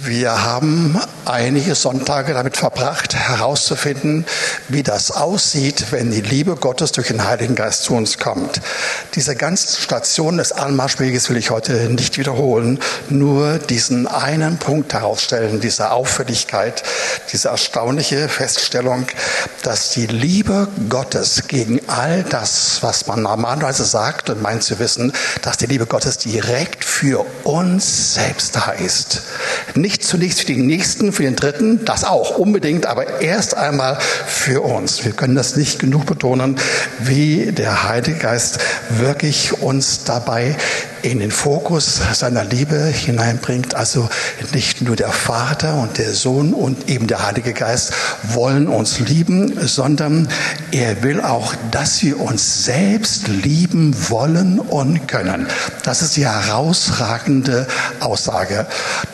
Wir haben einige Sonntage damit verbracht, herauszufinden, wie das aussieht, wenn die Liebe Gottes durch den Heiligen Geist zu uns kommt. Diese ganzen Stationen des Anmarschweges will ich heute nicht wiederholen, nur diesen einen Punkt herausstellen, diese Auffälligkeit, diese erstaunliche Feststellung, dass die Liebe Gottes gegen all das, was man normalerweise sagt und meint zu wissen, dass die Liebe Gottes direkt für uns selbst heißt. Nicht zunächst für die Nächsten, für den Dritten, das auch unbedingt, aber erst einmal für uns. Wir können das nicht genug betonen, wie der Heilige Geist wirklich uns dabei in den Fokus seiner Liebe hineinbringt. Also nicht nur der Vater und der Sohn und eben der Heilige Geist wollen uns lieben, sondern er will auch, dass wir uns selbst lieben wollen und können. Das ist die herausragende Aussage.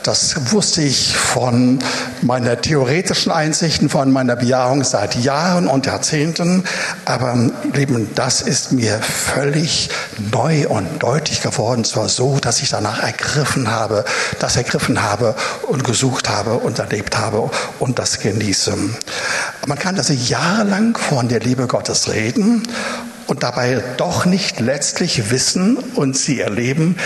Das wusste ich von meiner theoretischen Einsichten, von meiner Bejahung seit Jahren und Jahrzehnten. Aber eben das ist mir völlig neu und deutlich geworden und zwar so, dass ich danach ergriffen habe, das ergriffen habe und gesucht habe und erlebt habe und das genieße. Man kann also jahrelang von der Liebe Gottes reden und dabei doch nicht letztlich wissen und sie erleben,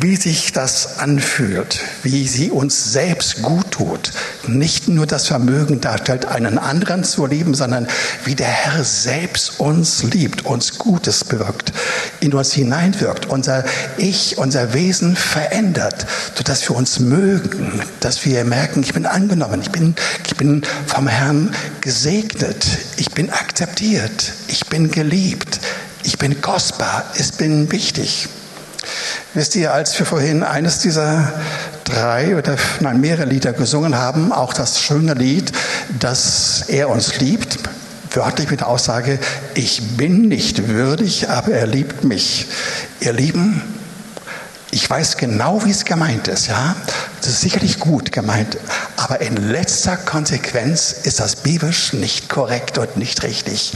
wie sich das anfühlt, wie sie uns selbst gut tut. Nicht nur das Vermögen darstellt, einen anderen zu lieben, sondern wie der Herr selbst uns liebt, uns Gutes bewirkt, in uns hineinwirkt, unser Ich, unser Wesen verändert, sodass wir uns mögen, dass wir merken, ich bin angenommen, ich bin, ich bin vom Herrn gesegnet, ich bin akzeptiert, ich bin geliebt. Ich bin kostbar, ich bin wichtig. Wisst ihr, als wir vorhin eines dieser drei oder nein, mehrere Lieder gesungen haben, auch das schöne Lied, dass er uns liebt, wörtlich mit der Aussage, ich bin nicht würdig, aber er liebt mich. Ihr Lieben, ich weiß genau, wie es gemeint ist, ja. Das ist sicherlich gut gemeint, aber in letzter Konsequenz ist das biblisch nicht korrekt und nicht richtig.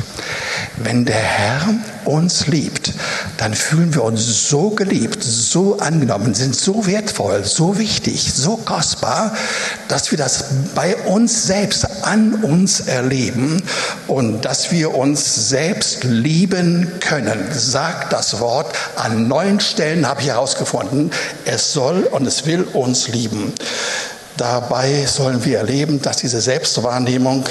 Wenn der Herr uns liebt, dann fühlen wir uns so geliebt, so angenommen, sind so wertvoll, so wichtig, so kostbar, dass wir das bei uns selbst an uns erleben und dass wir uns selbst lieben können. Sagt das Wort an neun Stellen habe ich herausgefunden. Es soll und es will uns lieben. Dabei sollen wir erleben, dass diese Selbstwahrnehmung,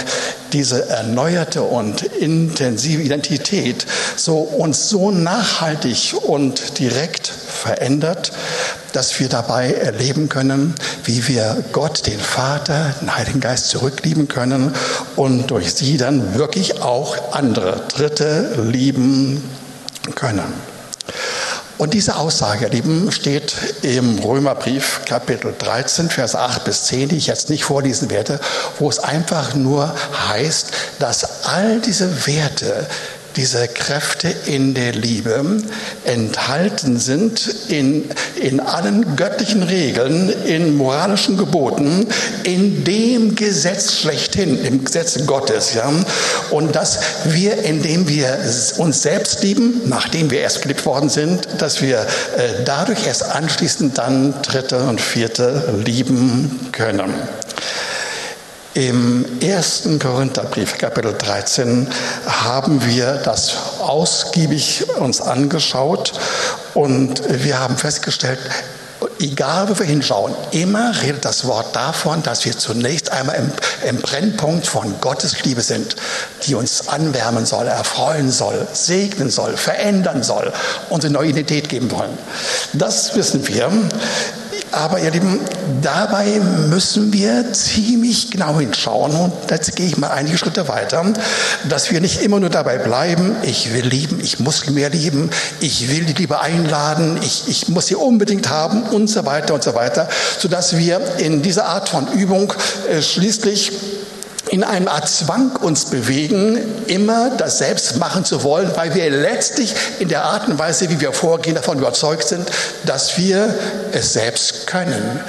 diese erneuerte und intensive Identität so uns so nachhaltig und direkt verändert, dass wir dabei erleben können, wie wir Gott, den Vater, den Heiligen Geist zurücklieben können und durch sie dann wirklich auch andere Dritte lieben können. Und diese Aussage, ihr Lieben, steht im Römerbrief Kapitel 13, Vers 8 bis 10, die ich jetzt nicht vorlesen werde, wo es einfach nur heißt, dass all diese Werte, diese Kräfte in der Liebe enthalten sind in, in allen göttlichen Regeln, in moralischen Geboten, in dem Gesetz schlechthin, im Gesetz Gottes. Ja? Und dass wir, indem wir uns selbst lieben, nachdem wir erst geliebt worden sind, dass wir äh, dadurch erst anschließend dann dritte und vierte lieben können. Im ersten Korintherbrief, Kapitel 13, haben wir das ausgiebig uns angeschaut und wir haben festgestellt, egal wo wir hinschauen, immer redet das Wort davon, dass wir zunächst einmal im, im, Brennpunkt von Gottes Liebe sind, die uns anwärmen soll, erfreuen soll, segnen soll, verändern soll, unsere neue Identität geben wollen. Das wissen wir. Aber ihr Lieben, dabei müssen wir ziemlich genau hinschauen. Und jetzt gehe ich mal einige Schritte weiter, dass wir nicht immer nur dabei bleiben, ich will lieben, ich muss mehr lieben, ich will die Liebe einladen, ich, ich muss sie unbedingt haben und so weiter und so weiter, sodass wir in dieser Art von Übung äh, schließlich in einer Art Zwang uns bewegen, immer das selbst machen zu wollen, weil wir letztlich in der Art und Weise, wie wir vorgehen, davon überzeugt sind, dass wir es selbst können.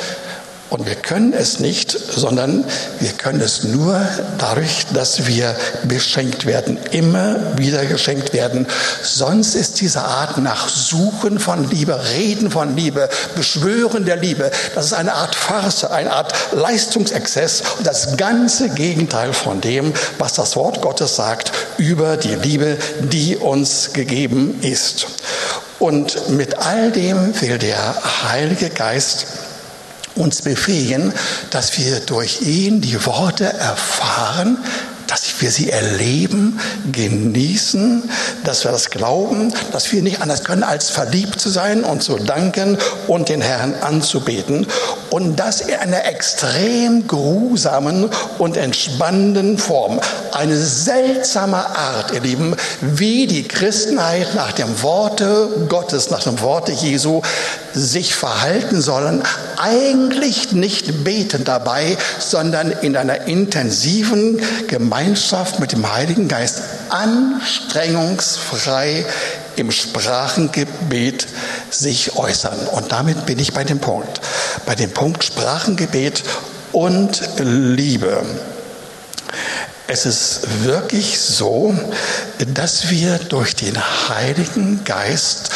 Und wir können es nicht, sondern wir können es nur dadurch, dass wir beschenkt werden, immer wieder geschenkt werden. Sonst ist diese Art nach Suchen von Liebe, Reden von Liebe, Beschwören der Liebe, das ist eine Art Farce, eine Art Leistungsexzess und das ganze Gegenteil von dem, was das Wort Gottes sagt über die Liebe, die uns gegeben ist. Und mit all dem will der Heilige Geist uns befähigen, dass wir durch ihn die Worte erfahren, dass wir sie erleben, genießen, dass wir das glauben, dass wir nicht anders können, als verliebt zu sein und zu danken und den Herrn anzubeten. Und das in einer extrem geruhsamen und entspannenden Form. Eine seltsame Art, ihr Lieben, wie die Christenheit nach dem Worte Gottes, nach dem Worte Jesu sich verhalten sollen. Eigentlich nicht beten dabei, sondern in einer intensiven Gemeinschaft mit dem Heiligen Geist anstrengungsfrei im Sprachengebet sich äußern. Und damit bin ich bei dem Punkt. Bei dem Punkt Sprachengebet und Liebe. Es ist wirklich so, dass wir durch den Heiligen Geist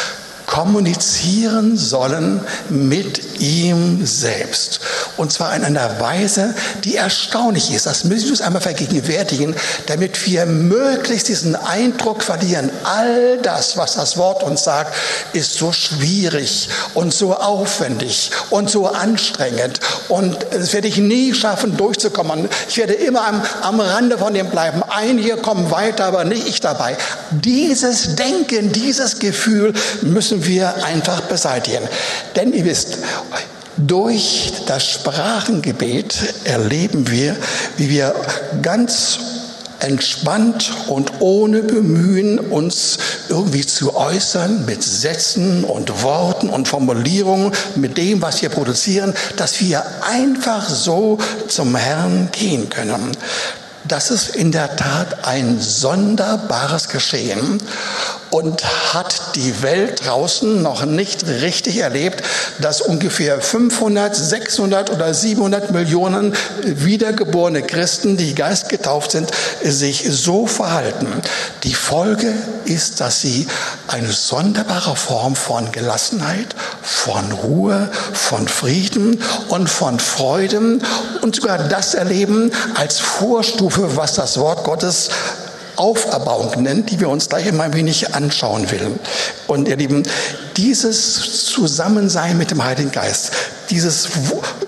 kommunizieren sollen mit ihm selbst. Und zwar in einer Weise, die erstaunlich ist. Das müssen wir uns einmal vergegenwärtigen, damit wir möglichst diesen Eindruck verlieren. All das, was das Wort uns sagt, ist so schwierig und so aufwendig und so anstrengend. Und es werde ich nie schaffen, durchzukommen. Ich werde immer am, am Rande von dem bleiben. Einige kommen weiter, aber nicht ich dabei. Dieses Denken, dieses Gefühl müssen wir einfach beseitigen. Denn ihr wisst, durch das Sprachengebet erleben wir, wie wir ganz entspannt und ohne Bemühen uns irgendwie zu äußern mit Sätzen und Worten und Formulierungen, mit dem, was wir produzieren, dass wir einfach so zum Herrn gehen können. Das ist in der Tat ein sonderbares Geschehen und hat die Welt draußen noch nicht richtig erlebt, dass ungefähr 500, 600 oder 700 Millionen wiedergeborene Christen, die geistgetauft sind, sich so verhalten. Die Folge ist, dass sie eine sonderbare Form von Gelassenheit, von Ruhe, von Frieden und von Freude und sogar das erleben als Vorstufe, was das Wort Gottes Auferbauung nennt, die wir uns gleich mal ein wenig anschauen will. Und ihr Lieben, dieses Zusammensein mit dem Heiligen Geist, dieses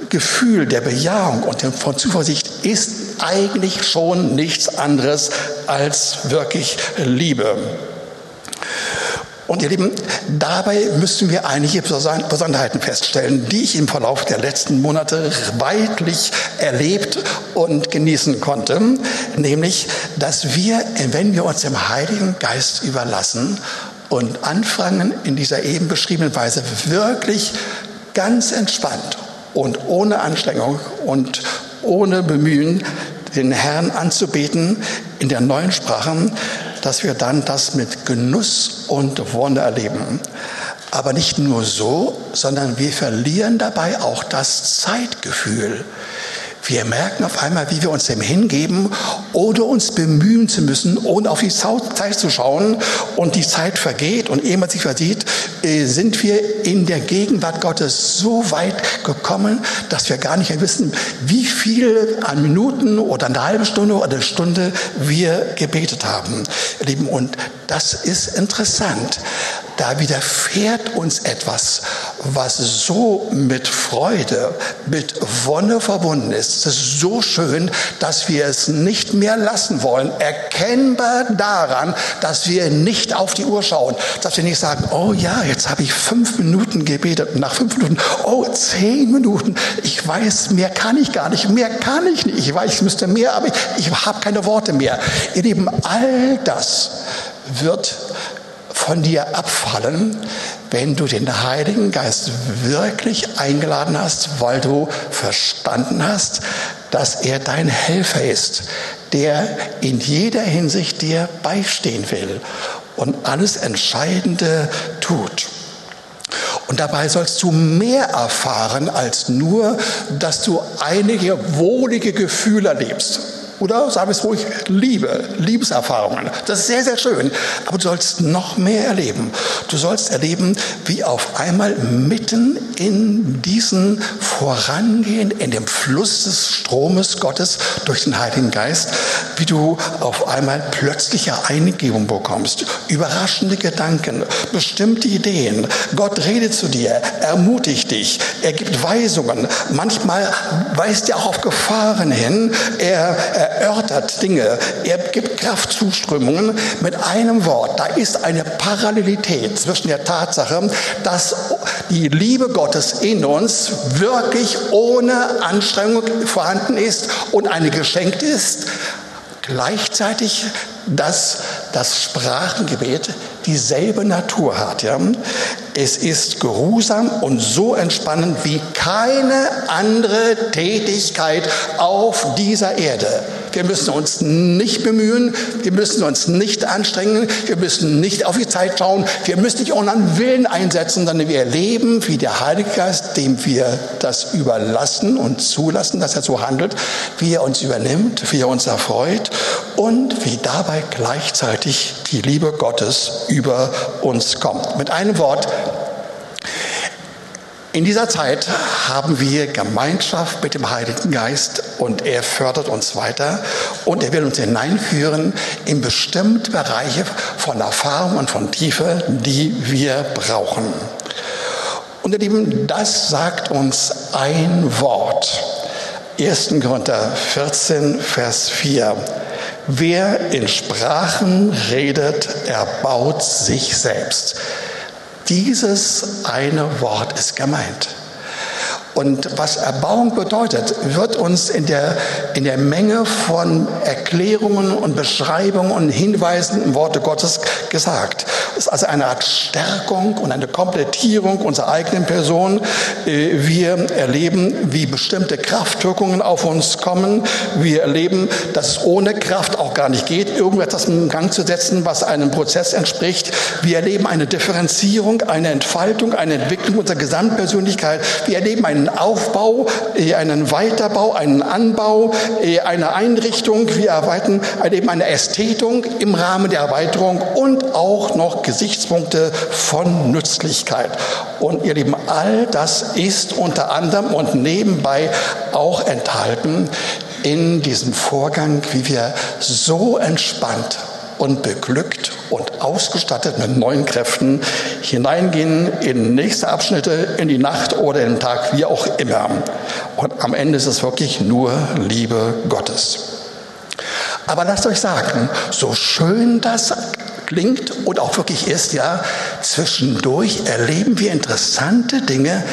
Gefühl der Bejahung und von Zuversicht ist eigentlich schon nichts anderes als wirklich Liebe. Und ihr Lieben, dabei müssen wir einige Besonderheiten feststellen, die ich im Verlauf der letzten Monate weitlich erlebt und genießen konnte. Nämlich, dass wir, wenn wir uns dem Heiligen Geist überlassen und anfangen, in dieser eben beschriebenen Weise wirklich ganz entspannt und ohne Anstrengung und ohne Bemühen den Herrn anzubeten in der neuen Sprache, dass wir dann das mit Genuss und Wonne erleben. Aber nicht nur so, sondern wir verlieren dabei auch das Zeitgefühl. Wir merken auf einmal, wie wir uns dem hingeben, ohne uns bemühen zu müssen, ohne auf die Zeit zu schauen. Und die Zeit vergeht und ehe man sich versieht, äh, sind wir in der Gegenwart Gottes so weit gekommen, dass wir gar nicht mehr wissen, wie viel an Minuten oder eine halbe Stunde oder eine Stunde wir gebetet haben. Lieben, und das ist interessant. Da widerfährt uns etwas, was so mit Freude, mit Wonne verbunden ist. Es ist so schön, dass wir es nicht mehr lassen wollen. Erkennbar daran, dass wir nicht auf die Uhr schauen. Dass wir nicht sagen, oh ja, jetzt habe ich fünf Minuten gebetet. Nach fünf Minuten, oh, zehn Minuten. Ich weiß, mehr kann ich gar nicht. Mehr kann ich nicht. Ich weiß, ich müsste mehr, aber ich, ich habe keine Worte mehr. Ihr Lieben, all das wird von dir abfallen, wenn du den Heiligen Geist wirklich eingeladen hast, weil du verstanden hast, dass er dein Helfer ist, der in jeder Hinsicht dir beistehen will und alles Entscheidende tut. Und dabei sollst du mehr erfahren als nur, dass du einige wohlige Gefühle erlebst. Oder sagen wir es ruhig, Liebe, Liebeserfahrungen. Das ist sehr, sehr schön. Aber du sollst noch mehr erleben. Du sollst erleben, wie auf einmal mitten in diesen Vorangehen, in dem Fluss des Stromes Gottes durch den Heiligen Geist, wie du auf einmal plötzliche Eingebung bekommst, überraschende Gedanken, bestimmte Ideen. Gott redet zu dir, ermutigt dich, er gibt Weisungen. Manchmal weist er auch auf Gefahren hin. Er, er erörtert Dinge, er gibt Kraftzuströmungen mit einem Wort. Da ist eine Parallelität zwischen der Tatsache, dass die Liebe Gottes in uns wirklich ohne Anstrengung vorhanden ist und eine geschenkt ist, gleichzeitig, dass das Sprachengebet dieselbe Natur hat. Ja? Es ist geruhsam und so entspannend wie keine andere Tätigkeit auf dieser Erde. Wir müssen uns nicht bemühen, wir müssen uns nicht anstrengen, wir müssen nicht auf die Zeit schauen, wir müssen nicht unseren Willen einsetzen, sondern wir erleben, wie der Heilige Geist, dem wir das überlassen und zulassen, dass er so handelt, wie er uns übernimmt, wie er uns erfreut und wie dabei gleichzeitig die Liebe Gottes über uns kommt. Mit einem Wort, in dieser Zeit haben wir Gemeinschaft mit dem Heiligen Geist und er fördert uns weiter und er will uns hineinführen in bestimmte Bereiche von Erfahrung und von Tiefe, die wir brauchen. Und ihr Lieben, das sagt uns ein Wort. 1. Korinther 14, Vers 4. Wer in Sprachen redet, erbaut sich selbst. Dieses eine Wort ist gemeint. Und was Erbauung bedeutet, wird uns in der, in der Menge von Erklärungen und Beschreibungen und Hinweisen im Worte Gottes gesagt. Es ist also eine Art Stärkung und eine Komplettierung unserer eigenen Person. Äh, wir erleben, wie bestimmte Kraftwirkungen auf uns kommen. Wir erleben, dass es ohne Kraft auch gar nicht geht, irgendetwas in Gang zu setzen, was einem Prozess entspricht. Wir erleben eine Differenzierung, eine Entfaltung, eine Entwicklung unserer Gesamtpersönlichkeit. Wir erleben einen einen Aufbau, einen Weiterbau, einen Anbau, eine Einrichtung. Wir erweitern eben eine Ästhetung im Rahmen der Erweiterung und auch noch Gesichtspunkte von Nützlichkeit. Und ihr Lieben, all das ist unter anderem und nebenbei auch enthalten in diesem Vorgang, wie wir so entspannt und beglückt und ausgestattet mit neuen Kräften hineingehen in nächste Abschnitte, in die Nacht oder in den Tag, wie auch immer. Und am Ende ist es wirklich nur Liebe Gottes. Aber lasst euch sagen, so schön das klingt und auch wirklich ist, ja, zwischendurch erleben wir interessante Dinge,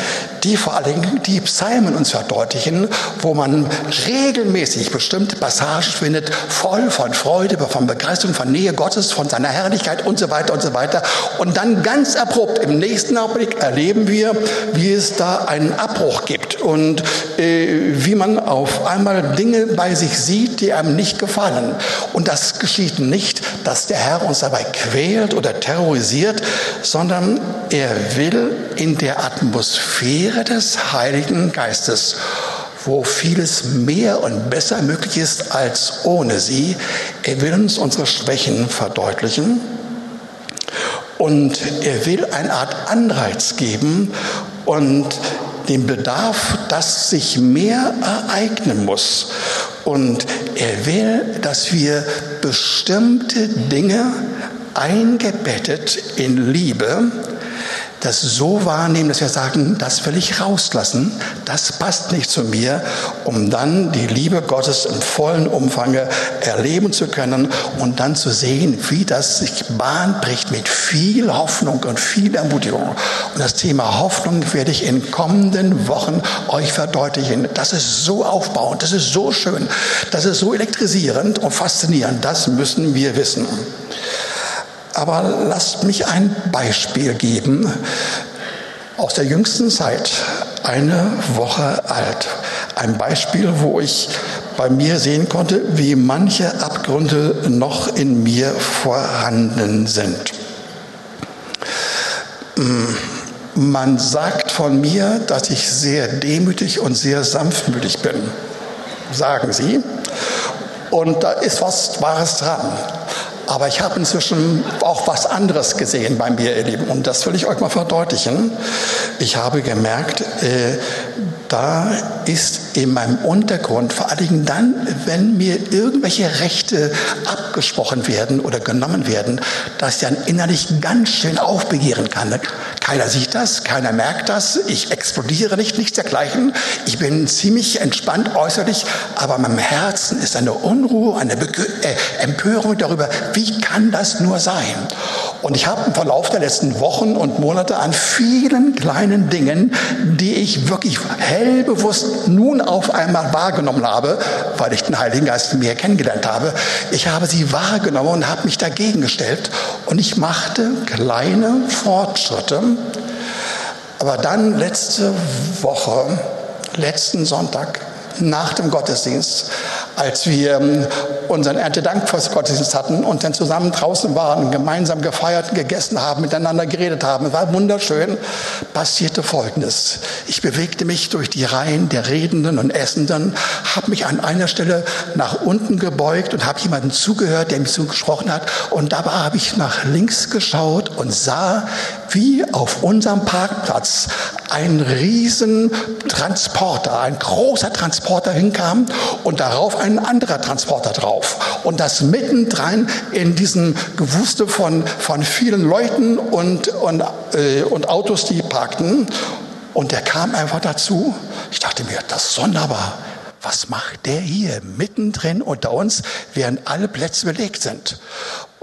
die vor allem die Psalmen uns verdeutlichen, wo man regelmäßig bestimmte Passagen findet, voll von Freude, von Begeisterung, von Nähe Gottes, von seiner Herrlichkeit und so weiter und so weiter. Und dann ganz abrupt im nächsten Augenblick erleben wir, wie es da einen Abbruch gibt und äh, wie man auf einmal Dinge bei sich sieht, die einem nicht gefallen. Und das geschieht nicht, dass der Herr uns dabei quält oder terrorisiert, sondern er will in der Atmosphäre des Heiligen Geistes, wo vieles mehr und besser möglich ist als ohne sie, er will uns unsere Schwächen verdeutlichen. Und er will eine Art Anreiz geben und den Bedarf, dass sich mehr ereignen muss. Und er will, dass wir bestimmte Dinge eingebettet in Liebe, das so wahrnehmen, dass wir sagen, das will ich rauslassen, das passt nicht zu mir, um dann die Liebe Gottes im vollen Umfange erleben zu können und dann zu sehen, wie das sich Bahn bricht mit viel Hoffnung und viel Ermutigung. Und das Thema Hoffnung werde ich in kommenden Wochen euch verdeutlichen. Das ist so aufbauend, das ist so schön, das ist so elektrisierend und faszinierend. Das müssen wir wissen. Aber lasst mich ein Beispiel geben aus der jüngsten Zeit, eine Woche alt. Ein Beispiel, wo ich bei mir sehen konnte, wie manche Abgründe noch in mir vorhanden sind. Hm, Man sagt von mir, dass ich sehr demütig und sehr sanftmütig bin, sagen sie. Und da ist was Wahres dran. Aber ich habe inzwischen auch was anderes gesehen bei mir, ihr. Und das will ich euch mal verdeutlichen. Ich habe gemerkt, äh, da ist in meinem Untergrund, vor allen Dingen dann, wenn mir irgendwelche Rechte abgesprochen werden oder genommen werden, dass ich dann innerlich ganz schön aufbegehren kann. Keiner sieht das, keiner merkt das, ich explodiere nicht, nichts dergleichen. Ich bin ziemlich entspannt äußerlich, aber in meinem Herzen ist eine Unruhe, eine Be äh, Empörung darüber, wie kann das nur sein? Und ich habe im Verlauf der letzten Wochen und Monate an vielen kleinen Dingen, die ich wirklich hellbewusst nun auf einmal wahrgenommen habe, weil ich den Heiligen Geist mehr kennengelernt habe, ich habe sie wahrgenommen und habe mich dagegen gestellt und ich machte kleine Fortschritte. Aber dann letzte Woche, letzten Sonntag, nach dem Gottesdienst, als wir ähm, unseren Erntedankgottesdienst hatten und dann zusammen draußen waren, gemeinsam gefeiert, gegessen haben, miteinander geredet haben. Es war wunderschön. Passierte Folgendes. Ich bewegte mich durch die Reihen der Redenden und Essenden, habe mich an einer Stelle nach unten gebeugt und habe jemanden zugehört, der mich zugesprochen hat. Und dabei habe ich nach links geschaut und sah, wie auf unserem Parkplatz ein riesen Transporter, ein großer Transporter hinkam und darauf ein anderer Transporter drauf. Und das mittendrin in diesem Gewuste von, von vielen Leuten und, und, äh, und Autos, die parkten. Und der kam einfach dazu. Ich dachte mir, das ist sonderbar. Was macht der hier mittendrin unter uns, während alle Plätze belegt sind?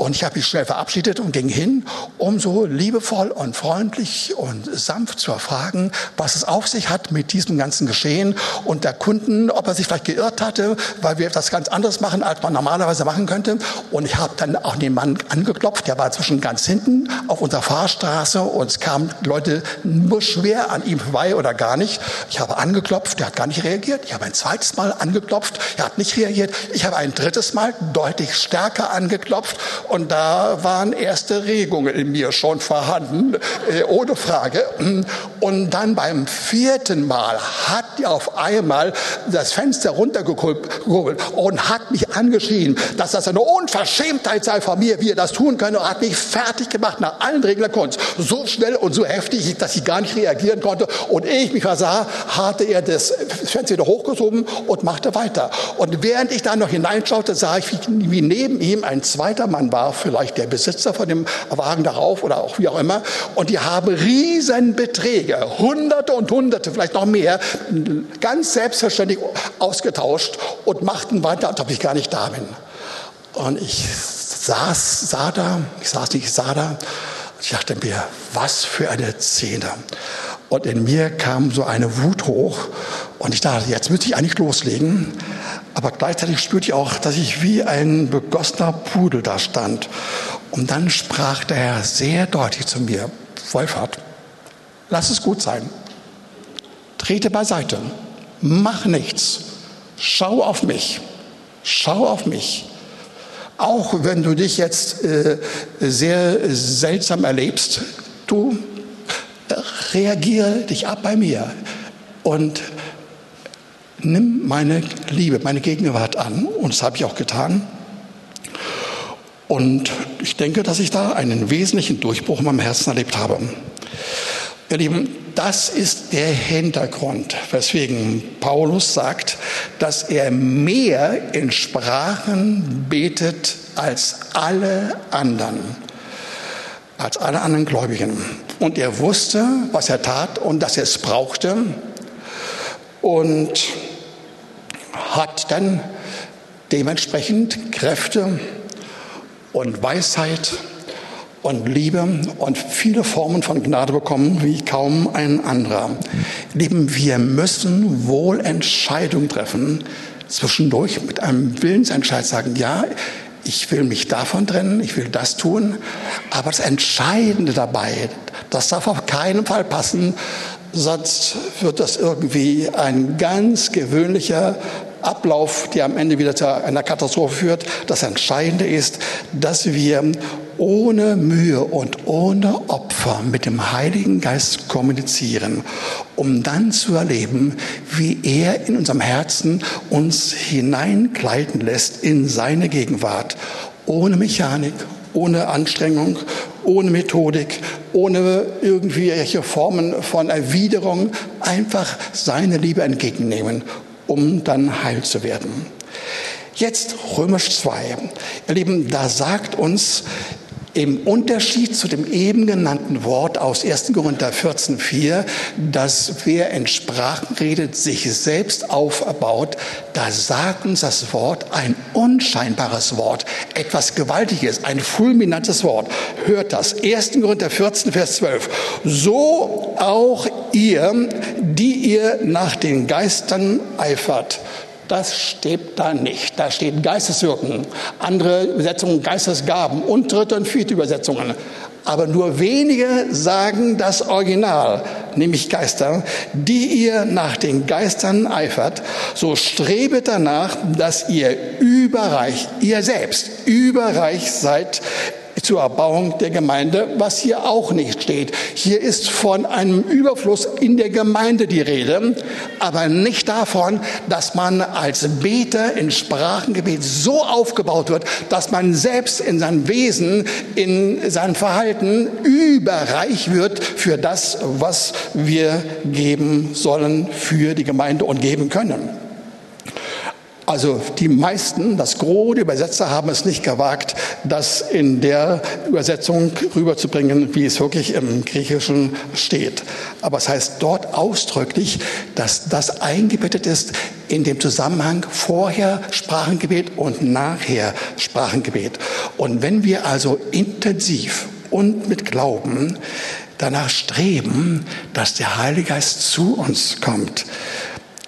Und ich habe mich schnell verabschiedet und ging hin, um so liebevoll und freundlich und sanft zu erfragen, was es auf sich hat mit diesem ganzen Geschehen und der Kunden, ob er sich vielleicht geirrt hatte, weil wir etwas ganz anderes machen, als man normalerweise machen könnte. Und ich habe dann auch den Mann angeklopft, der war zwischen ganz hinten auf unserer Fahrstraße und es kamen Leute nur schwer an ihm vorbei oder gar nicht. Ich habe angeklopft, der hat gar nicht reagiert. Ich habe ein zweites Mal angeklopft, er hat nicht reagiert. Ich habe ein drittes Mal deutlich stärker angeklopft und da waren erste Regungen in mir schon vorhanden, äh, ohne Frage. Und dann beim vierten Mal hat er auf einmal das Fenster runtergekurbelt und hat mich angeschrien, dass das eine Unverschämtheit sei von mir, wie er das tun könne, und hat mich fertig gemacht nach allen Regeln der Kunst. So schnell und so heftig, dass ich gar nicht reagieren konnte. Und ehe ich mich versah, hatte er das Fenster wieder hochgeschoben und machte weiter. Und während ich da noch hineinschaute, sah ich, wie neben ihm ein zweiter Mann war, war vielleicht der Besitzer von dem Wagen darauf oder auch wie auch immer. Und die haben Riesenbeträge, Hunderte und Hunderte, vielleicht noch mehr, ganz selbstverständlich ausgetauscht und machten weiter, als ob ich gar nicht da bin. Und ich saß, sah da, ich saß nicht, ich sah da. Ich dachte mir, was für eine Szene. Und in mir kam so eine Wut hoch und ich dachte, jetzt müsste ich eigentlich loslegen. Aber gleichzeitig spürte ich auch, dass ich wie ein begossener Pudel da stand. Und dann sprach der Herr sehr deutlich zu mir, Wolfhard, lass es gut sein. Trete beiseite. Mach nichts. Schau auf mich. Schau auf mich. Auch wenn du dich jetzt äh, sehr seltsam erlebst, du reagiere dich ab bei mir. Und nimm meine Liebe, meine Gegenwart an. Und das habe ich auch getan. Und ich denke, dass ich da einen wesentlichen Durchbruch in meinem Herzen erlebt habe. Ihr Lieben, das ist der Hintergrund, weswegen Paulus sagt, dass er mehr in Sprachen betet als alle anderen, als alle anderen Gläubigen. Und er wusste, was er tat und dass er es brauchte. Und hat dann dementsprechend Kräfte und Weisheit und Liebe und viele Formen von Gnade bekommen wie kaum ein anderer. Lieben, wir müssen wohl Entscheidungen treffen, zwischendurch mit einem Willensentscheid sagen, ja, ich will mich davon trennen, ich will das tun, aber das Entscheidende dabei, das darf auf keinen Fall passen, sonst wird das irgendwie ein ganz gewöhnlicher Ablauf, der am Ende wieder zu einer Katastrophe führt. Das Entscheidende ist, dass wir ohne Mühe und ohne Opfer mit dem Heiligen Geist kommunizieren, um dann zu erleben, wie er in unserem Herzen uns hineinkleiden lässt in seine Gegenwart, ohne Mechanik, ohne Anstrengung, ohne Methodik, ohne irgendwelche Formen von Erwiderung, einfach seine Liebe entgegennehmen, um dann heil zu werden. Jetzt Römisch 2. Ihr Lieben, da sagt uns im Unterschied zu dem eben genannten Wort aus 1. Korinther 14,4, dass wer in Sprachen redet, sich selbst aufbaut, da sagt uns das Wort ein unscheinbares Wort, etwas Gewaltiges, ein fulminantes Wort. Hört das. 1. Korinther 14, Vers 12. So auch ihr, die ihr nach den Geistern eifert das steht da nicht. Da steht Geisteswirken, andere Übersetzungen Geistesgaben und dritte und vierte Übersetzungen. Aber nur wenige sagen das Original, nämlich Geister, die ihr nach den Geistern eifert, so strebet danach, dass ihr überreich, ihr selbst überreich seid zur Erbauung der Gemeinde, was hier auch nicht steht. Hier ist von einem Überfluss in der Gemeinde die Rede, aber nicht davon, dass man als Beter in Sprachengebet so aufgebaut wird, dass man selbst in seinem Wesen, in seinem Verhalten überreich wird für das, was wir geben sollen für die Gemeinde und geben können. Also die meisten, das Gros der Übersetzer haben es nicht gewagt, das in der Übersetzung rüberzubringen, wie es wirklich im Griechischen steht. Aber es heißt dort ausdrücklich, dass das eingebettet ist in dem Zusammenhang vorher Sprachengebet und nachher Sprachengebet. Und wenn wir also intensiv und mit Glauben danach streben, dass der Heilige Geist zu uns kommt,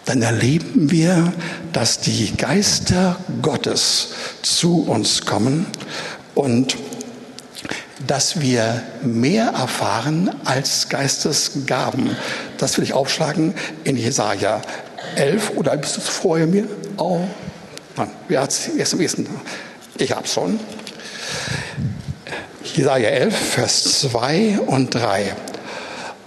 dann erleben wir, dass die Geister Gottes zu uns kommen und dass wir mehr erfahren als Geistesgaben. Das will ich aufschlagen in Jesaja 11 oder bist du vorher mir? Oh, nein, wer hat es erst am ersten? Ich hab's schon. Jesaja 11, Vers 2 und 3.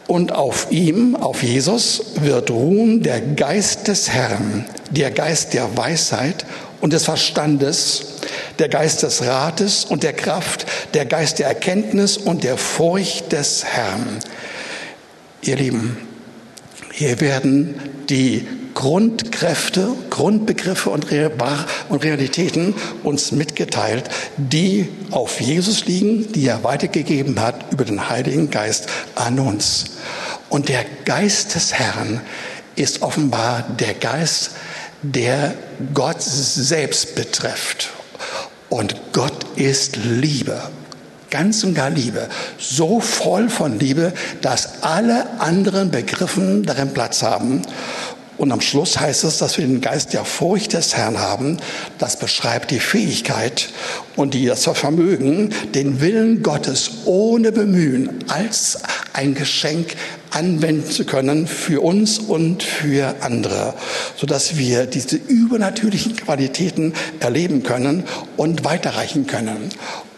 Und auf ihm, auf Jesus, wird ruhen der Geist des Herrn, der Geist der Weisheit und des Verstandes, der Geist des Rates und der Kraft, der Geist der Erkenntnis und der Furcht des Herrn. Ihr Lieben, hier werden die Grundkräfte, Grundbegriffe und Realitäten uns mitgeteilt, die auf Jesus liegen, die er weitergegeben hat über den Heiligen Geist an uns. Und der Geist des Herrn ist offenbar der Geist, der Gott selbst betrifft. Und Gott ist Liebe ganz und gar Liebe, so voll von Liebe, dass alle anderen Begriffen darin Platz haben. Und am Schluss heißt es, dass wir den Geist der Furcht des Herrn haben. Das beschreibt die Fähigkeit und die, das Vermögen, den Willen Gottes ohne Bemühen als ein Geschenk anwenden zu können für uns und für andere, sodass wir diese übernatürlichen Qualitäten erleben können und weiterreichen können.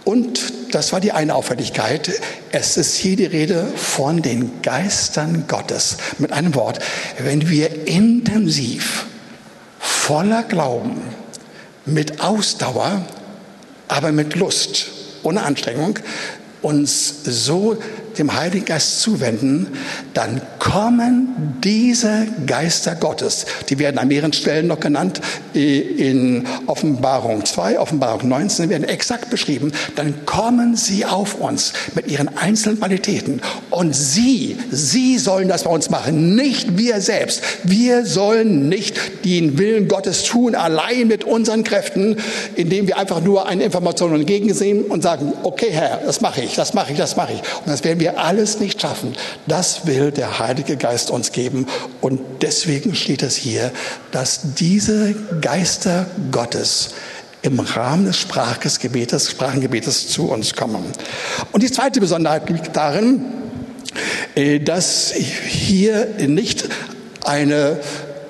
Und das war die eine Auffälligkeit. Es ist hier die Rede von den Geistern Gottes. Mit einem Wort, wenn wir intensiv, voller Glauben, mit Ausdauer, aber mit Lust, ohne Anstrengung, uns so dem Heiligen Geist zuwenden, dann kommen diese Geister Gottes, die werden an mehreren Stellen noch genannt, in Offenbarung 2, Offenbarung 19 werden exakt beschrieben, dann kommen sie auf uns mit ihren einzelnen Qualitäten und sie, sie sollen das bei uns machen, nicht wir selbst. Wir sollen nicht den Willen Gottes tun, allein mit unseren Kräften, indem wir einfach nur eine Information entgegensehen und sagen, okay Herr, das mache ich, das mache ich, das mache ich. Und das werden wir wir alles nicht schaffen. Das will der Heilige Geist uns geben. Und deswegen steht es hier, dass diese Geister Gottes im Rahmen des Sprachgebetes, Sprachengebetes zu uns kommen. Und die zweite Besonderheit liegt darin, äh, dass hier nicht eine,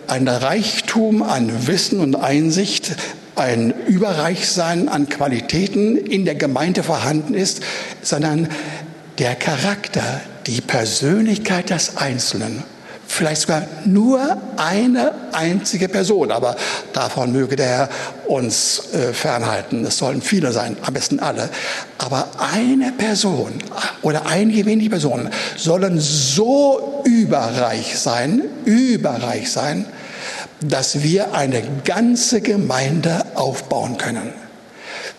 ein Reichtum an Wissen und Einsicht ein Überreichsein an Qualitäten in der Gemeinde vorhanden ist, sondern der Charakter, die Persönlichkeit des Einzelnen vielleicht sogar nur eine einzige Person, aber davon möge der Herr uns äh, fernhalten. Es sollen viele sein, am besten alle. Aber eine Person oder einige wenige Personen sollen so überreich sein, überreich sein, dass wir eine ganze Gemeinde aufbauen können.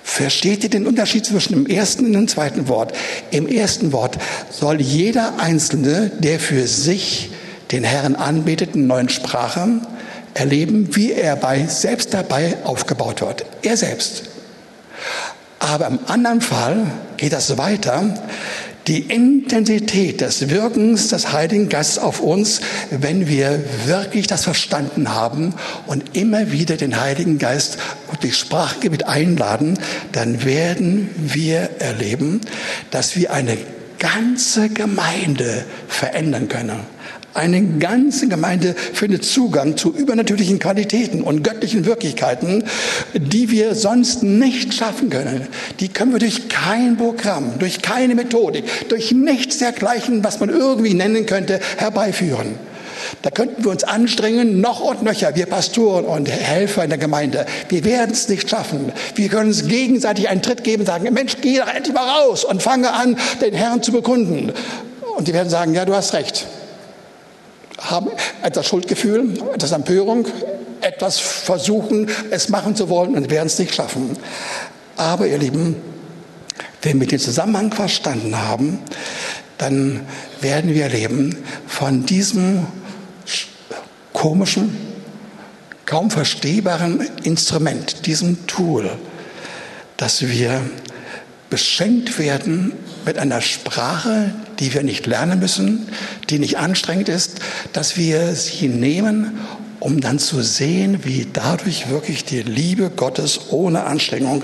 Versteht ihr den Unterschied zwischen dem ersten und dem zweiten Wort? Im ersten Wort soll jeder Einzelne, der für sich den Herrn anbetet in neuen Sprachen, erleben, wie er bei, selbst dabei aufgebaut wird. Er selbst. Aber im anderen Fall geht das weiter. Die Intensität des Wirkens des Heiligen Geistes auf uns, wenn wir wirklich das verstanden haben und immer wieder den Heiligen Geist durch Sprachgebiet einladen, dann werden wir erleben, dass wir eine ganze Gemeinde verändern können. Eine ganze Gemeinde findet Zugang zu übernatürlichen Qualitäten und göttlichen Wirklichkeiten, die wir sonst nicht schaffen können. Die können wir durch kein Programm, durch keine Methodik, durch nichts dergleichen, was man irgendwie nennen könnte, herbeiführen. Da könnten wir uns anstrengen, noch und nöcher, wir Pastoren und Helfer in der Gemeinde. Wir werden es nicht schaffen. Wir können uns gegenseitig einen Tritt geben sagen, Mensch, geh doch endlich mal raus und fange an, den Herrn zu bekunden. Und die werden sagen, ja, du hast recht haben etwas Schuldgefühl, etwas Empörung, etwas versuchen, es machen zu wollen und werden es nicht schaffen. Aber ihr Lieben, wenn wir den Zusammenhang verstanden haben, dann werden wir erleben, von diesem komischen, kaum verstehbaren Instrument, diesem Tool, dass wir beschenkt werden mit einer Sprache, die wir nicht lernen müssen, die nicht anstrengend ist, dass wir sie nehmen, um dann zu sehen, wie dadurch wirklich die Liebe Gottes ohne Anstrengung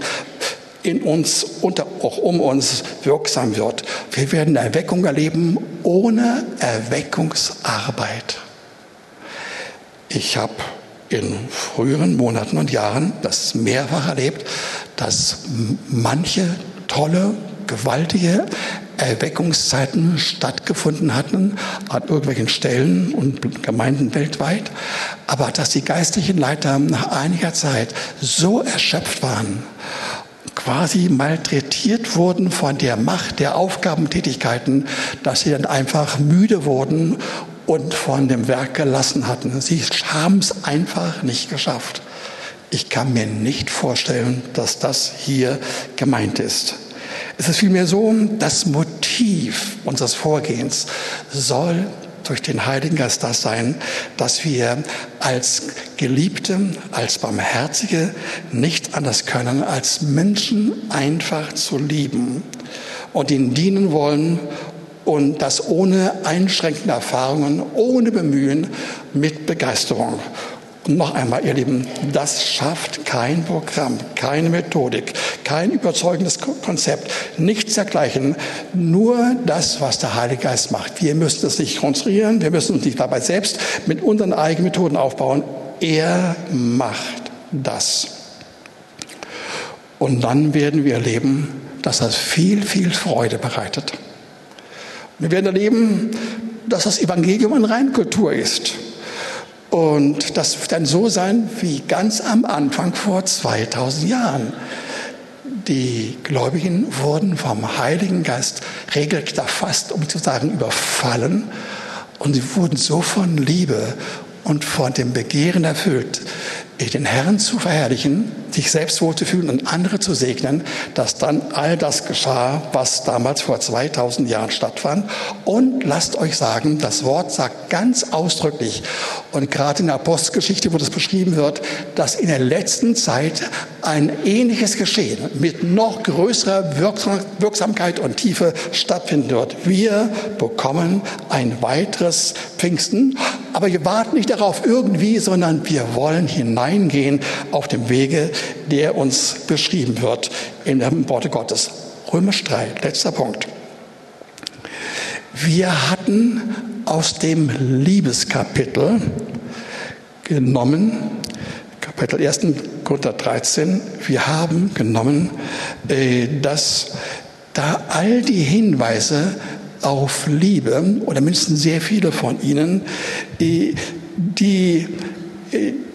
in uns und auch um uns wirksam wird. Wir werden Erweckung erleben ohne Erweckungsarbeit. Ich habe in früheren Monaten und Jahren das mehrfach erlebt, dass manche tolle, gewaltige Erweckungszeiten stattgefunden hatten an irgendwelchen Stellen und Gemeinden weltweit, aber dass die geistlichen Leiter nach einiger Zeit so erschöpft waren, quasi malträtiert wurden von der Macht der Aufgabentätigkeiten, dass sie dann einfach müde wurden und von dem Werk gelassen hatten. Sie haben es einfach nicht geschafft. Ich kann mir nicht vorstellen, dass das hier gemeint ist. Es ist vielmehr so, das Motiv unseres Vorgehens soll durch den Heiligen Geist das sein, dass wir als Geliebte, als Barmherzige nicht anders können, als Menschen einfach zu lieben und ihnen dienen wollen und das ohne einschränkende Erfahrungen, ohne Bemühen, mit Begeisterung. Und noch einmal, ihr Lieben, das schafft kein Programm, keine Methodik, kein überzeugendes Konzept, nichts dergleichen. Nur das, was der Heilige Geist macht. Wir müssen es nicht konstruieren, wir müssen uns nicht dabei selbst mit unseren eigenen Methoden aufbauen. Er macht das. Und dann werden wir erleben, dass das viel, viel Freude bereitet. Wir werden erleben, dass das Evangelium eine Reinkultur ist. Und das wird dann so sein wie ganz am Anfang vor 2000 Jahren. Die Gläubigen wurden vom Heiligen Geist regelrecht erfasst, um zu sagen, überfallen. Und sie wurden so von Liebe und von dem Begehren erfüllt, den Herrn zu verherrlichen, sich selbst wohlzufühlen und andere zu segnen, dass dann all das geschah, was damals vor 2000 Jahren stattfand. Und lasst euch sagen, das Wort sagt ganz ausdrücklich, und gerade in der Apostelgeschichte, wo das beschrieben wird, dass in der letzten Zeit ein ähnliches Geschehen mit noch größerer Wirksamkeit und Tiefe stattfinden wird. Wir bekommen ein weiteres Pfingsten, aber wir warten nicht darauf irgendwie, sondern wir wollen hineingehen auf dem Wege, der uns beschrieben wird in dem Worte Gottes. Römisch 3, letzter Punkt. Wir hatten aus dem Liebeskapitel genommen, Kapitel 1, Korinther 13, wir haben genommen, äh, dass da all die Hinweise auf Liebe, oder mindestens sehr viele von ihnen, die, die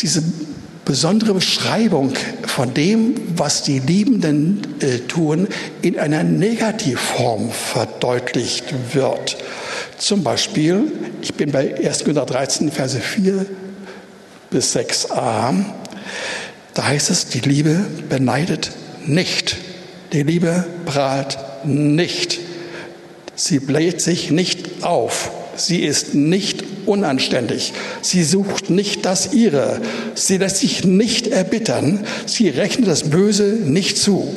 diese besondere Beschreibung von dem, was die Liebenden äh, tun, in einer Negativform verdeutlicht wird. Zum Beispiel, ich bin bei 1. Korinther 13, Verse 4 bis 6a, da heißt es, die Liebe beneidet nicht, die Liebe prahlt nicht, sie bläht sich nicht auf, sie ist nicht unanständig. Sie sucht nicht das ihre. Sie lässt sich nicht erbittern. Sie rechnet das Böse nicht zu.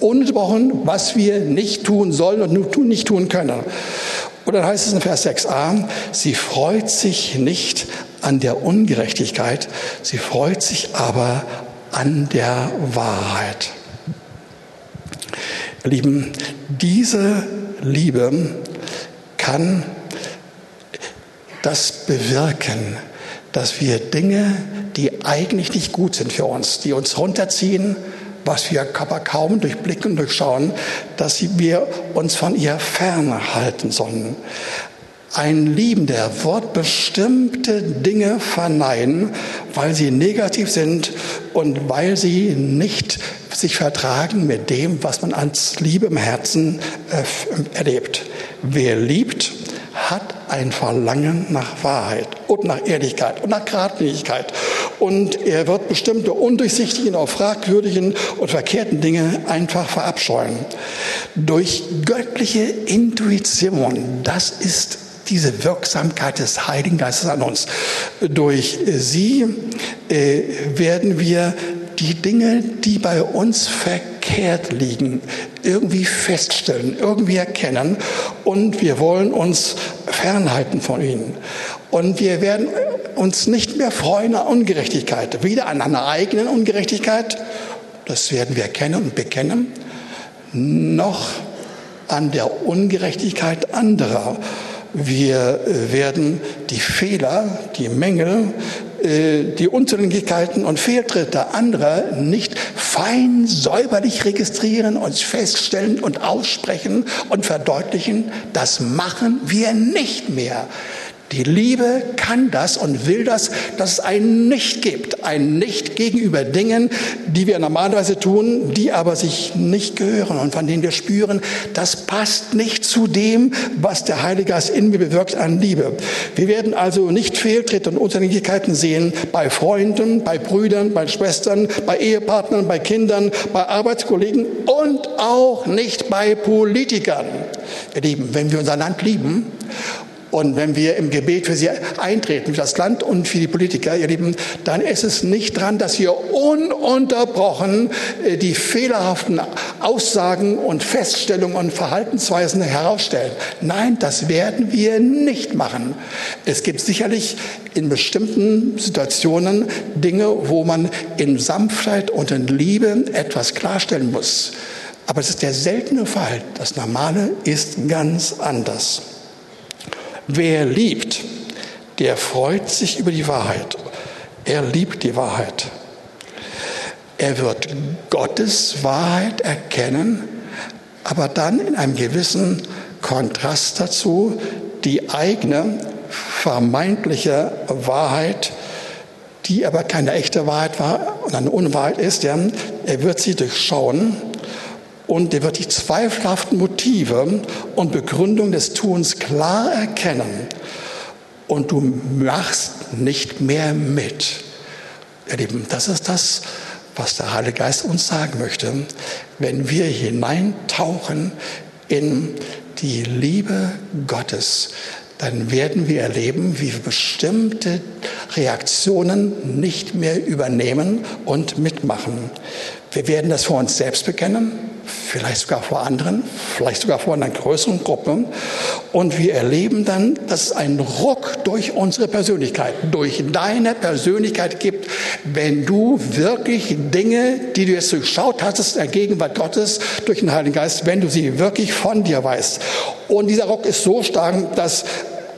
Ununterbrochen, was wir nicht tun sollen und nicht tun können. Und dann heißt es in Vers 6a, sie freut sich nicht an der Ungerechtigkeit, sie freut sich aber an der Wahrheit. Lieben, diese Liebe kann das bewirken, dass wir Dinge, die eigentlich nicht gut sind für uns, die uns runterziehen, was wir aber kaum durchblicken und durchschauen, dass wir uns von ihr fernhalten sollen. Ein Liebender wird bestimmte Dinge verneinen, weil sie negativ sind und weil sie nicht sich vertragen mit dem, was man als Liebe im Herzen äh, erlebt. Wer liebt, hat ein Verlangen nach Wahrheit und nach Ehrlichkeit und nach Gradlinigkeit. Und er wird bestimmte undurchsichtigen, auch fragwürdigen und verkehrten Dinge einfach verabscheuen. Durch göttliche Intuition, das ist diese Wirksamkeit des Heiligen Geistes an uns. Durch sie äh, werden wir die Dinge, die bei uns verkehrt liegen, irgendwie feststellen, irgendwie erkennen und wir wollen uns fernhalten von ihnen. Und wir werden uns nicht mehr freuen an Ungerechtigkeit, weder an einer eigenen Ungerechtigkeit, das werden wir erkennen und bekennen, noch an der Ungerechtigkeit anderer. Wir werden die Fehler, die Mängel, die Unzulänglichkeiten und Fehltritte anderer nicht fein säuberlich registrieren und feststellen und aussprechen und verdeutlichen. Das machen wir nicht mehr. Die Liebe kann das und will das, dass es ein Nicht gibt. Ein Nicht gegenüber Dingen, die wir normalerweise tun, die aber sich nicht gehören und von denen wir spüren, das passt nicht zu dem, was der Heilige Geist in mir bewirkt an Liebe. Wir werden also nicht Fehltritte und Unzulänglichkeiten sehen bei Freunden, bei Brüdern, bei Schwestern, bei Ehepartnern, bei Kindern, bei Arbeitskollegen und auch nicht bei Politikern. Ihr Lieben, wenn wir unser Land lieben und wenn wir im Gebet für sie eintreten, für das Land und für die Politiker, ihr Lieben, dann ist es nicht dran, dass wir ununterbrochen äh, die fehlerhaften Aussagen und Feststellungen und Verhaltensweisen herausstellen. Nein, das werden wir nicht machen. Es gibt sicherlich in bestimmten Situationen Dinge, wo man in Sanftheit und in Liebe etwas klarstellen muss. Aber es ist der seltene Fall. Das Normale ist ganz anders. Wer liebt, der freut sich über die Wahrheit. Er liebt die Wahrheit. Er wird Gottes Wahrheit erkennen, aber dann in einem gewissen Kontrast dazu die eigene vermeintliche Wahrheit, die aber keine echte Wahrheit war und eine Unwahrheit ist. Ja, er wird sie durchschauen und er wird die zweifelhaften Motive und Begründung des Tuns klar erkennen und du machst nicht mehr mit. Ihr Lieben, das ist das, was der Heilige Geist uns sagen möchte, wenn wir hineintauchen in die Liebe Gottes, dann werden wir erleben, wie wir bestimmte Reaktionen nicht mehr übernehmen und mitmachen. Wir werden das vor uns selbst bekennen, vielleicht sogar vor anderen, vielleicht sogar vor einer größeren Gruppe. Und wir erleben dann, dass es einen Ruck durch unsere Persönlichkeit, durch deine Persönlichkeit gibt, wenn du wirklich Dinge, die du jetzt durchschaut hast, in der Gegenwart Gottes durch den Heiligen Geist, wenn du sie wirklich von dir weißt. Und dieser Ruck ist so stark, dass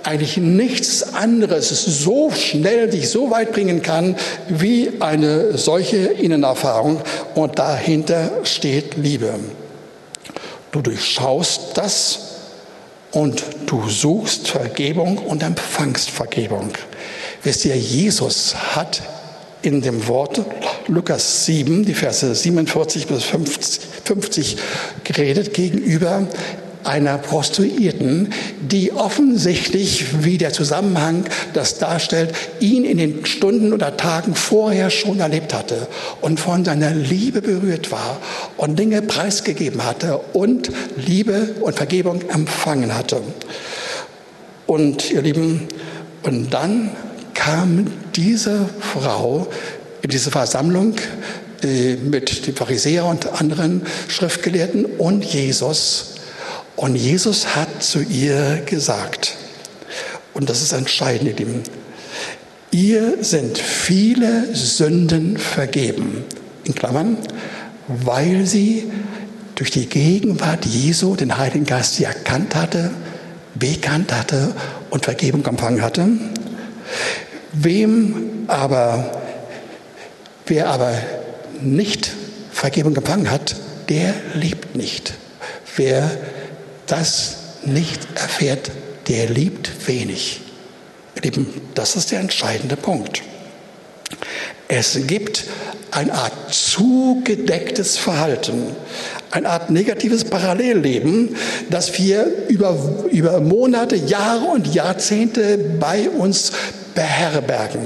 eigentlich nichts anderes so schnell dich so weit bringen kann wie eine solche Innenerfahrung. Und dahinter steht Liebe. Du durchschaust das und du suchst Vergebung und empfangst Vergebung. Wisst ihr, Jesus hat in dem Wort Lukas 7, die Verse 47 bis 50, geredet gegenüber einer Prostituierten, die offensichtlich, wie der Zusammenhang das darstellt, ihn in den Stunden oder Tagen vorher schon erlebt hatte und von seiner Liebe berührt war und Dinge preisgegeben hatte und Liebe und Vergebung empfangen hatte. Und ihr Lieben, und dann kam diese Frau in diese Versammlung äh, mit den Pharisäern und anderen Schriftgelehrten und Jesus und Jesus hat zu ihr gesagt, und das ist entscheidend, ihr Lieben, ihr sind viele Sünden vergeben, in Klammern, weil sie durch die Gegenwart Jesu, den Heiligen Geist, sie erkannt hatte, bekannt hatte und Vergebung empfangen hatte. Wem aber, wer aber nicht Vergebung empfangen hat, der liebt nicht. Wer das nicht erfährt, der liebt wenig. Lieben, das ist der entscheidende Punkt. Es gibt eine Art zugedecktes Verhalten, eine Art negatives Parallelleben, das wir über, über Monate, Jahre und Jahrzehnte bei uns beherbergen.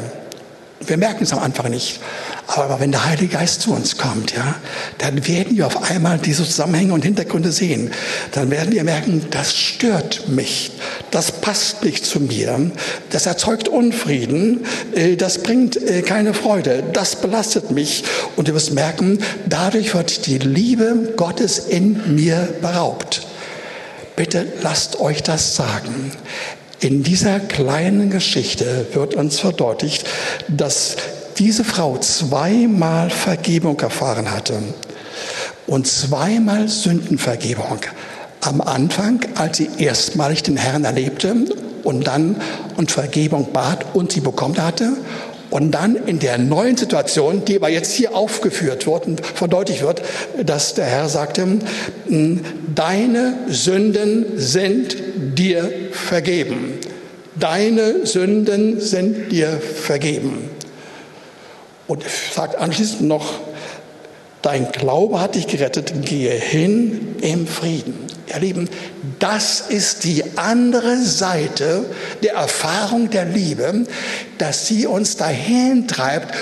Wir merken es am Anfang nicht. Aber wenn der Heilige Geist zu uns kommt, ja, dann werden wir auf einmal diese Zusammenhänge und Hintergründe sehen. Dann werden wir merken, das stört mich. Das passt nicht zu mir. Das erzeugt Unfrieden. Äh, das bringt äh, keine Freude. Das belastet mich. Und du wirst merken, dadurch wird die Liebe Gottes in mir beraubt. Bitte lasst euch das sagen. In dieser kleinen Geschichte wird uns verdeutlicht, dass diese Frau zweimal Vergebung erfahren hatte und zweimal Sündenvergebung. Am Anfang, als sie erstmalig den Herrn erlebte und dann und Vergebung bat und sie bekommen hatte. Und dann in der neuen Situation, die aber jetzt hier aufgeführt wird und verdeutlicht wird, dass der Herr sagte, hm, deine Sünden sind dir vergeben. Deine Sünden sind dir vergeben. Und sagt anschließend noch, dein Glaube hat dich gerettet, gehe hin im Frieden. Ihr Lieben, das ist die andere Seite der Erfahrung der Liebe, dass sie uns dahin treibt,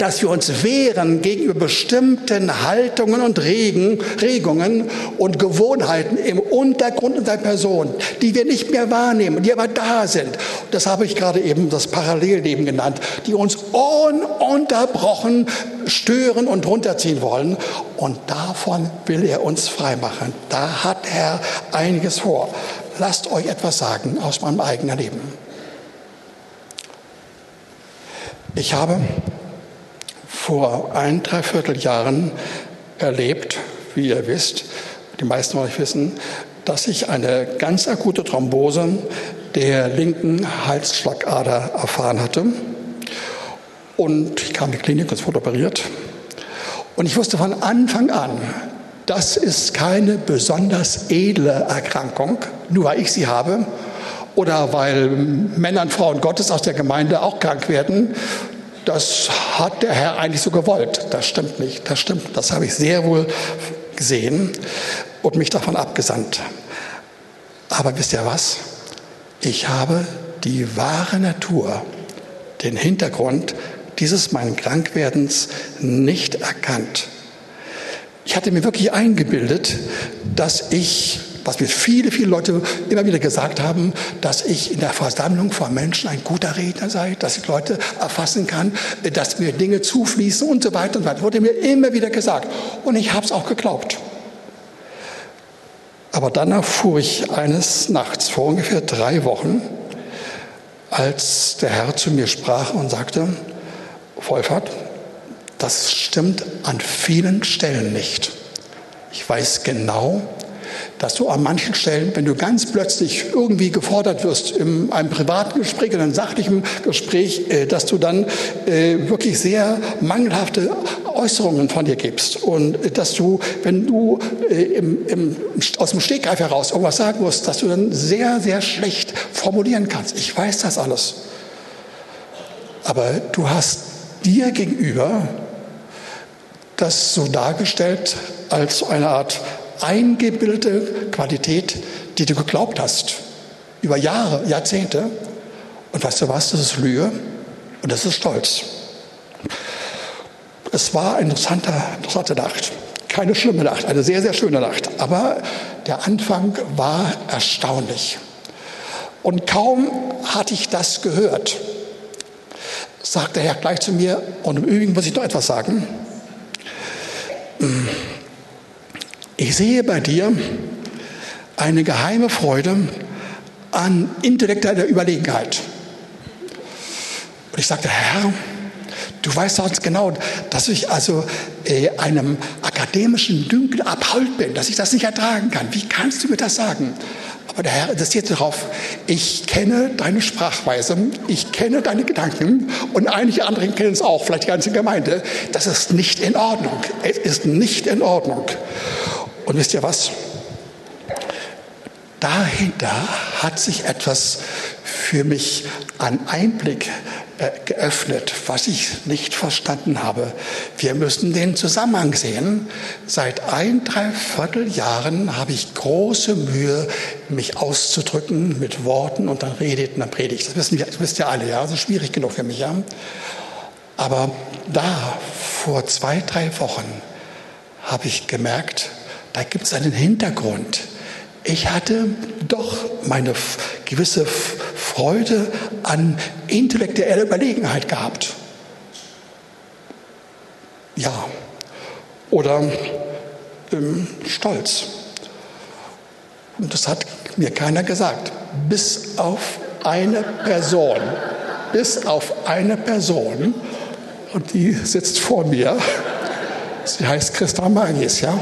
dass wir uns wehren gegenüber bestimmten Haltungen und Regen, Regungen und Gewohnheiten im Untergrund unserer Person, die wir nicht mehr wahrnehmen, die aber da sind. Das habe ich gerade eben das Parallelleben genannt, die uns ununterbrochen stören und runterziehen wollen. Und davon will er uns freimachen. Da hat er einiges vor. Lasst euch etwas sagen aus meinem eigenen Leben. Ich habe vor ein, dreiviertel Jahren erlebt, wie ihr wisst, die meisten von euch wissen, dass ich eine ganz akute Thrombose der linken Halsschlagader erfahren hatte. Und ich kam in die Klinik es wurde operiert. Und ich wusste von Anfang an, das ist keine besonders edle Erkrankung, nur weil ich sie habe oder weil Männer und Frauen Gottes aus der Gemeinde auch krank werden, das hat der Herr eigentlich so gewollt. Das stimmt nicht. Das stimmt. Das habe ich sehr wohl gesehen und mich davon abgesandt. Aber wisst ihr was? Ich habe die wahre Natur, den Hintergrund dieses meinen Krankwerdens nicht erkannt. Ich hatte mir wirklich eingebildet, dass ich was mir viele, viele Leute immer wieder gesagt haben, dass ich in der Versammlung von Menschen ein guter Redner sei, dass ich Leute erfassen kann, dass mir Dinge zufließen und so weiter und so weiter. Wurde mir immer wieder gesagt. Und ich habe es auch geglaubt. Aber dann erfuhr ich eines Nachts, vor ungefähr drei Wochen, als der Herr zu mir sprach und sagte, Wolfert, das stimmt an vielen Stellen nicht. Ich weiß genau, dass du an manchen Stellen, wenn du ganz plötzlich irgendwie gefordert wirst in einem privaten Gespräch, in einem sachlichen Gespräch, äh, dass du dann äh, wirklich sehr mangelhafte Äußerungen von dir gibst und äh, dass du, wenn du im, im, aus dem Stegreif heraus irgendwas sagen musst, dass du dann sehr, sehr schlecht formulieren kannst. Ich weiß das alles. Aber du hast dir gegenüber das so dargestellt als eine Art eingebildete Qualität, die du geglaubt hast. Über Jahre, Jahrzehnte. Und weißt du was, das ist Lüge und das ist Stolz. Es war eine interessante, interessante Nacht. Keine schlimme Nacht, eine sehr, sehr schöne Nacht. Aber der Anfang war erstaunlich. Und kaum hatte ich das gehört, sagte der Herr gleich zu mir, und im Übrigen muss ich noch etwas sagen. Ich sehe bei dir eine geheime Freude an intellektueller Überlegenheit. Und ich sagte, Herr, du weißt doch genau, dass ich also äh, einem akademischen Dünkel abhold bin, dass ich das nicht ertragen kann. Wie kannst du mir das sagen? Aber der Herr sich darauf, ich kenne deine Sprachweise, ich kenne deine Gedanken und einige andere kennen es auch, vielleicht die ganze Gemeinde. Das ist nicht in Ordnung. Es ist nicht in Ordnung. Und wisst ihr was? Dahinter hat sich etwas für mich an Einblick äh, geöffnet, was ich nicht verstanden habe. Wir müssen den Zusammenhang sehen. Seit ein, dreiviertel Jahren habe ich große Mühe, mich auszudrücken mit Worten und dann redet und dann predigt. Das wissen wir, das wisst ihr alle, ja. Das ist schwierig genug für mich, ja. Aber da, vor zwei, drei Wochen, habe ich gemerkt, da gibt es einen Hintergrund. Ich hatte doch meine gewisse Freude an intellektueller Überlegenheit gehabt. Ja. Oder ähm, Stolz. Und das hat mir keiner gesagt. Bis auf eine Person. Bis auf eine Person. Und die sitzt vor mir. Sie heißt Christa Magis, ja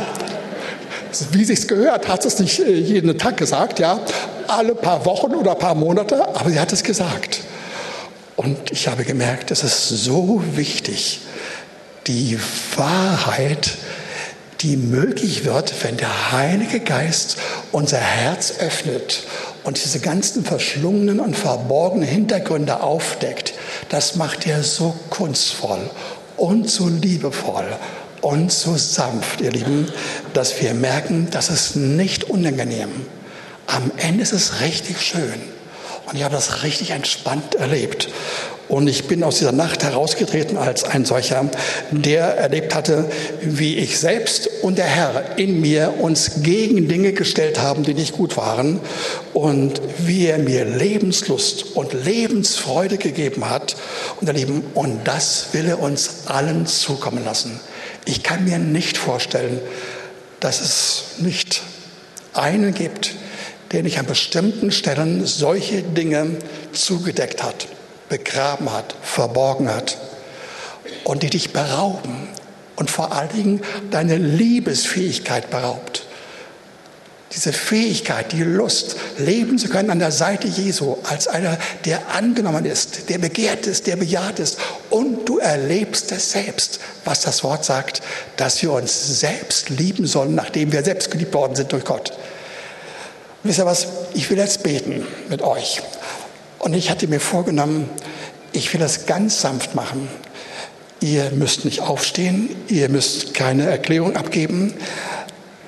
wie sich's gehört, hat es nicht äh, jeden Tag gesagt, ja, alle paar Wochen oder paar Monate, aber sie hat es gesagt. Und ich habe gemerkt, es ist so wichtig, die Wahrheit, die möglich wird, wenn der Heilige Geist unser Herz öffnet und diese ganzen verschlungenen und verborgenen Hintergründe aufdeckt. Das macht er so kunstvoll und so liebevoll und so sanft, ihr Lieben, dass wir merken, das ist nicht unangenehm. Am Ende ist es richtig schön. Und ich habe das richtig entspannt erlebt. Und ich bin aus dieser Nacht herausgetreten als ein solcher, der erlebt hatte, wie ich selbst und der Herr in mir uns gegen Dinge gestellt haben, die nicht gut waren. Und wie er mir Lebenslust und Lebensfreude gegeben hat. Und ihr Lieben, und das will er uns allen zukommen lassen. Ich kann mir nicht vorstellen, dass es nicht einen gibt, der nicht an bestimmten Stellen solche Dinge zugedeckt hat, begraben hat, verborgen hat und die dich berauben und vor allen Dingen deine Liebesfähigkeit beraubt diese Fähigkeit, die Lust, leben zu können an der Seite Jesu, als einer, der angenommen ist, der begehrt ist, der bejaht ist. Und du erlebst es selbst, was das Wort sagt, dass wir uns selbst lieben sollen, nachdem wir selbst geliebt worden sind durch Gott. Wisst ihr was? Ich will jetzt beten mit euch. Und ich hatte mir vorgenommen, ich will das ganz sanft machen. Ihr müsst nicht aufstehen, ihr müsst keine Erklärung abgeben,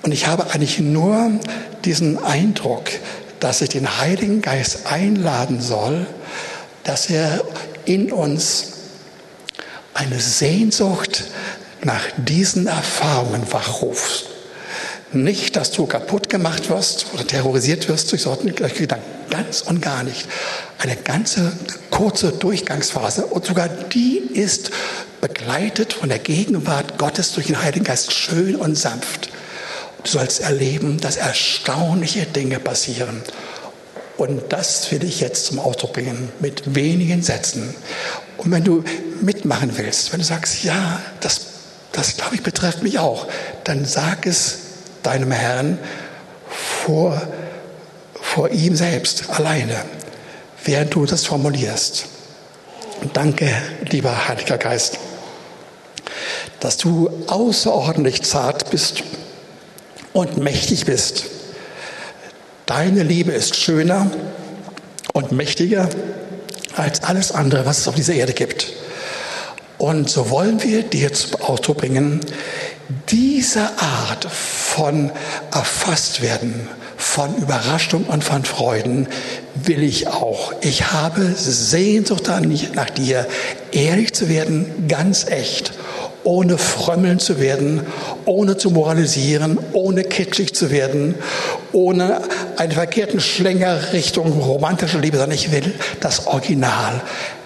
und ich habe eigentlich nur diesen Eindruck, dass ich den Heiligen Geist einladen soll, dass er in uns eine Sehnsucht nach diesen Erfahrungen wachruft. Nicht, dass du kaputt gemacht wirst oder terrorisiert wirst durch solche Gedanken. Ganz und gar nicht. Eine ganze kurze Durchgangsphase und sogar die ist begleitet von der Gegenwart Gottes durch den Heiligen Geist schön und sanft. Du sollst erleben, dass erstaunliche Dinge passieren. Und das will ich jetzt zum Ausdruck bringen mit wenigen Sätzen. Und wenn du mitmachen willst, wenn du sagst, ja, das, das glaube ich betrifft mich auch, dann sag es deinem Herrn vor, vor ihm selbst alleine, während du das formulierst. Danke, lieber Heiliger Geist, dass du außerordentlich zart bist und mächtig bist. Deine Liebe ist schöner und mächtiger als alles andere, was es auf dieser Erde gibt. Und so wollen wir dir zum Ausdruck bringen, diese Art von erfasst werden, von Überraschung und von Freuden will ich auch. Ich habe Sehnsucht nach dir, ehrlich zu werden, ganz echt, ohne frömmeln zu werden, ohne zu moralisieren, ohne kitschig zu werden, ohne einen verkehrten Schlänger Richtung romantische Liebe, sondern ich will das Original.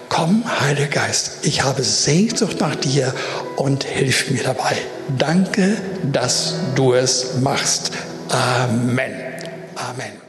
Komm, Heiliger Geist, ich habe Sehnsucht nach dir und hilf mir dabei. Danke, dass du es machst. Amen. Amen.